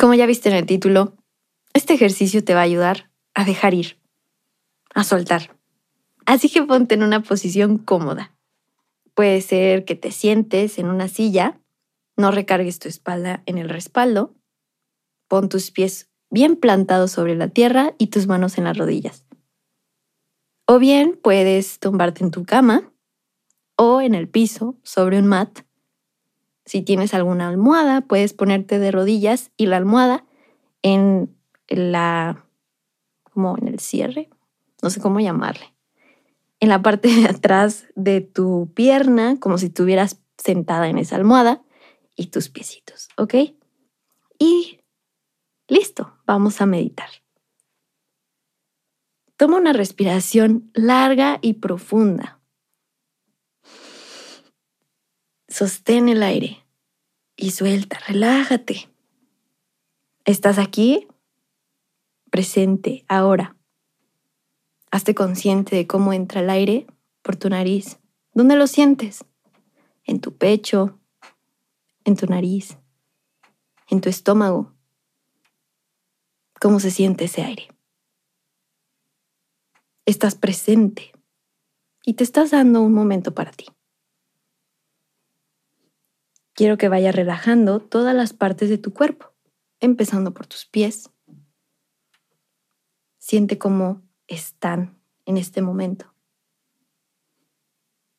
Como ya viste en el título, este ejercicio te va a ayudar a dejar ir, a soltar. Así que ponte en una posición cómoda. Puede ser que te sientes en una silla, no recargues tu espalda en el respaldo, pon tus pies bien plantados sobre la tierra y tus manos en las rodillas. O bien puedes tumbarte en tu cama o en el piso sobre un mat. Si tienes alguna almohada, puedes ponerte de rodillas y la almohada en la como en el cierre, no sé cómo llamarle. En la parte de atrás de tu pierna, como si estuvieras sentada en esa almohada y tus piecitos, ¿ok? Y Listo, vamos a meditar. Toma una respiración larga y profunda. Sostén el aire y suelta, relájate. ¿Estás aquí? Presente, ahora. Hazte consciente de cómo entra el aire por tu nariz. ¿Dónde lo sientes? En tu pecho, en tu nariz, en tu estómago cómo se siente ese aire. Estás presente y te estás dando un momento para ti. Quiero que vayas relajando todas las partes de tu cuerpo, empezando por tus pies. Siente cómo están en este momento.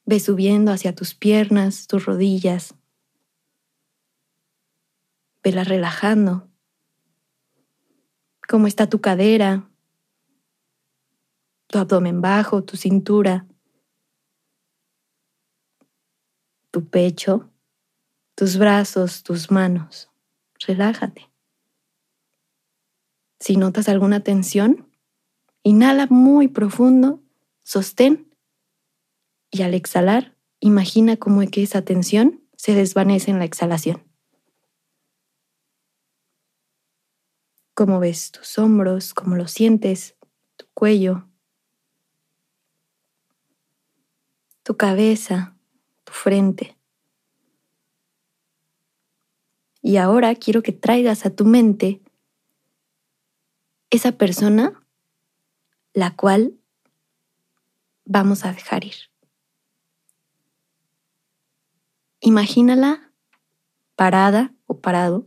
Ve subiendo hacia tus piernas, tus rodillas. Vela relajando cómo está tu cadera, tu abdomen bajo, tu cintura, tu pecho, tus brazos, tus manos. Relájate. Si notas alguna tensión, inhala muy profundo, sostén y al exhalar, imagina cómo que esa tensión se desvanece en la exhalación. cómo ves tus hombros, cómo lo sientes, tu cuello, tu cabeza, tu frente. Y ahora quiero que traigas a tu mente esa persona la cual vamos a dejar ir. Imagínala parada o parado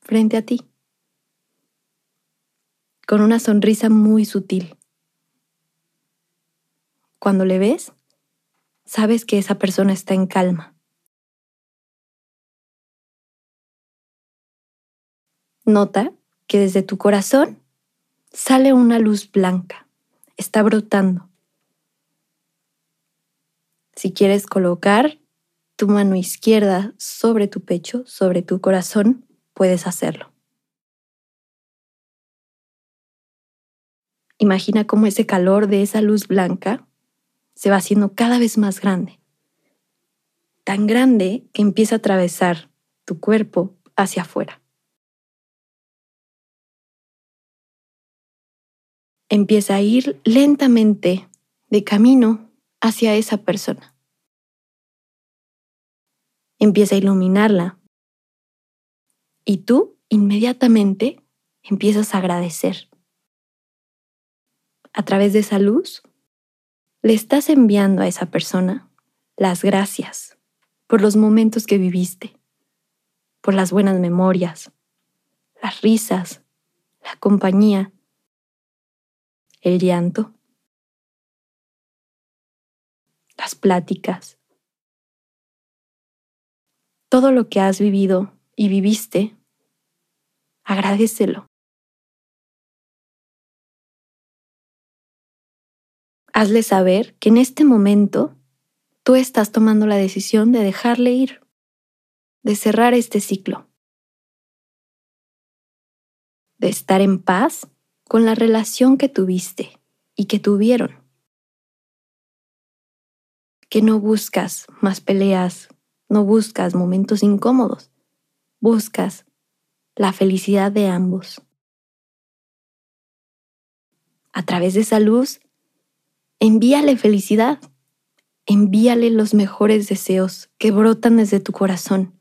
frente a ti con una sonrisa muy sutil. Cuando le ves, sabes que esa persona está en calma. Nota que desde tu corazón sale una luz blanca, está brotando. Si quieres colocar tu mano izquierda sobre tu pecho, sobre tu corazón, puedes hacerlo. Imagina cómo ese calor de esa luz blanca se va haciendo cada vez más grande. Tan grande que empieza a atravesar tu cuerpo hacia afuera. Empieza a ir lentamente de camino hacia esa persona. Empieza a iluminarla. Y tú inmediatamente empiezas a agradecer a través de esa luz, le estás enviando a esa persona las gracias por los momentos que viviste, por las buenas memorias, las risas, la compañía, el llanto, las pláticas, todo lo que has vivido y viviste, agradecelo. hazle saber que en este momento tú estás tomando la decisión de dejarle ir, de cerrar este ciclo, de estar en paz con la relación que tuviste y que tuvieron. Que no buscas más peleas, no buscas momentos incómodos, buscas la felicidad de ambos. A través de esa luz, envíale felicidad, envíale los mejores deseos que brotan desde tu corazón.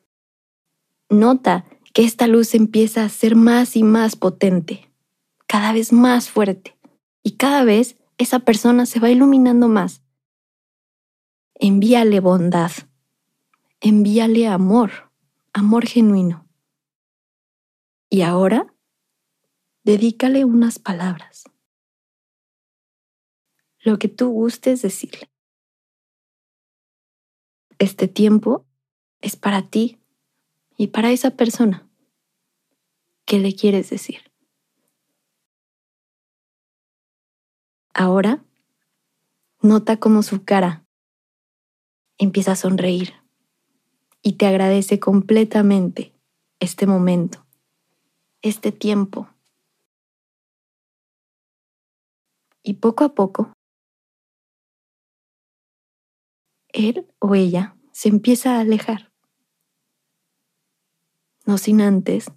Nota que esta luz empieza a ser más y más potente, cada vez más fuerte, y cada vez esa persona se va iluminando más. Envíale bondad, envíale amor, amor genuino. Y ahora, dedícale unas palabras. Lo que tú gustes decirle. Este tiempo es para ti y para esa persona. ¿Qué le quieres decir? Ahora, nota cómo su cara empieza a sonreír y te agradece completamente este momento, este tiempo. Y poco a poco, él o ella se empieza a alejar. No sin antes,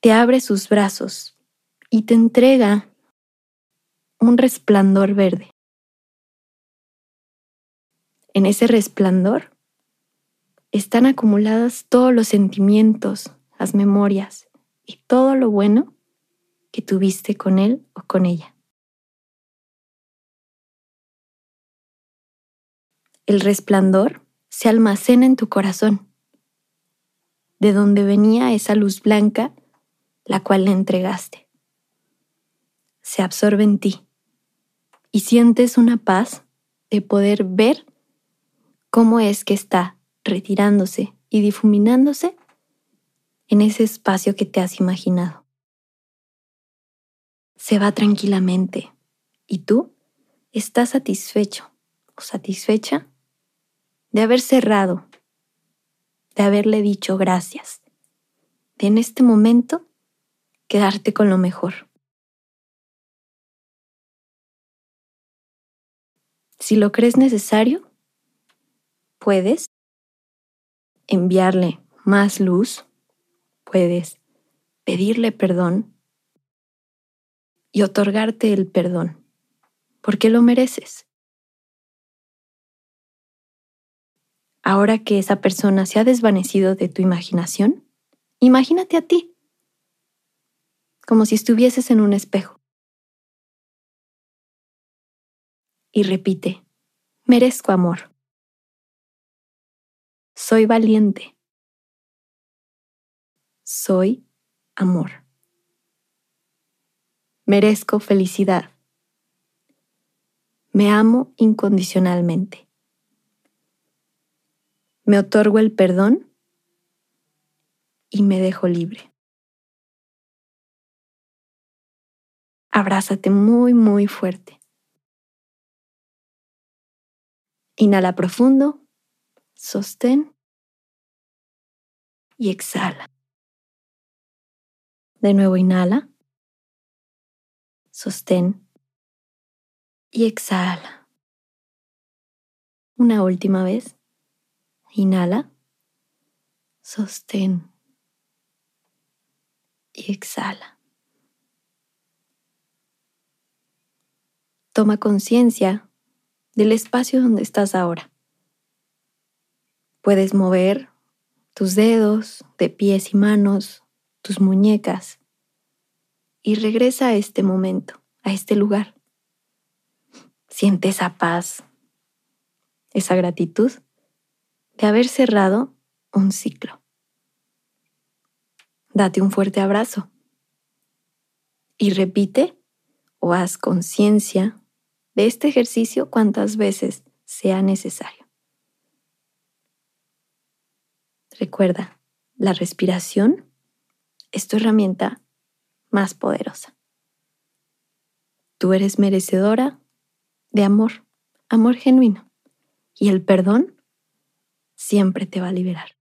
te abre sus brazos y te entrega un resplandor verde. En ese resplandor están acumulados todos los sentimientos, las memorias y todo lo bueno que tuviste con él o con ella. El resplandor se almacena en tu corazón, de donde venía esa luz blanca la cual le entregaste. Se absorbe en ti y sientes una paz de poder ver cómo es que está retirándose y difuminándose en ese espacio que te has imaginado. Se va tranquilamente y tú estás satisfecho o satisfecha de haber cerrado, de haberle dicho gracias, de en este momento quedarte con lo mejor. Si lo crees necesario, puedes enviarle más luz, puedes pedirle perdón y otorgarte el perdón, porque lo mereces. Ahora que esa persona se ha desvanecido de tu imaginación, imagínate a ti, como si estuvieses en un espejo. Y repite, merezco amor. Soy valiente. Soy amor. Merezco felicidad. Me amo incondicionalmente. Me otorgo el perdón y me dejo libre. Abrázate muy, muy fuerte. Inhala profundo sostén y exhala. De nuevo inhala, sostén y exhala. Una última vez. Inhala, sostén y exhala. Toma conciencia del espacio donde estás ahora. Puedes mover tus dedos de pies y manos, tus muñecas, y regresa a este momento, a este lugar. Siente esa paz, esa gratitud de haber cerrado un ciclo. Date un fuerte abrazo y repite o haz conciencia de este ejercicio cuantas veces sea necesario. Recuerda, la respiración es tu herramienta más poderosa. Tú eres merecedora de amor, amor genuino, y el perdón siempre te va a liberar.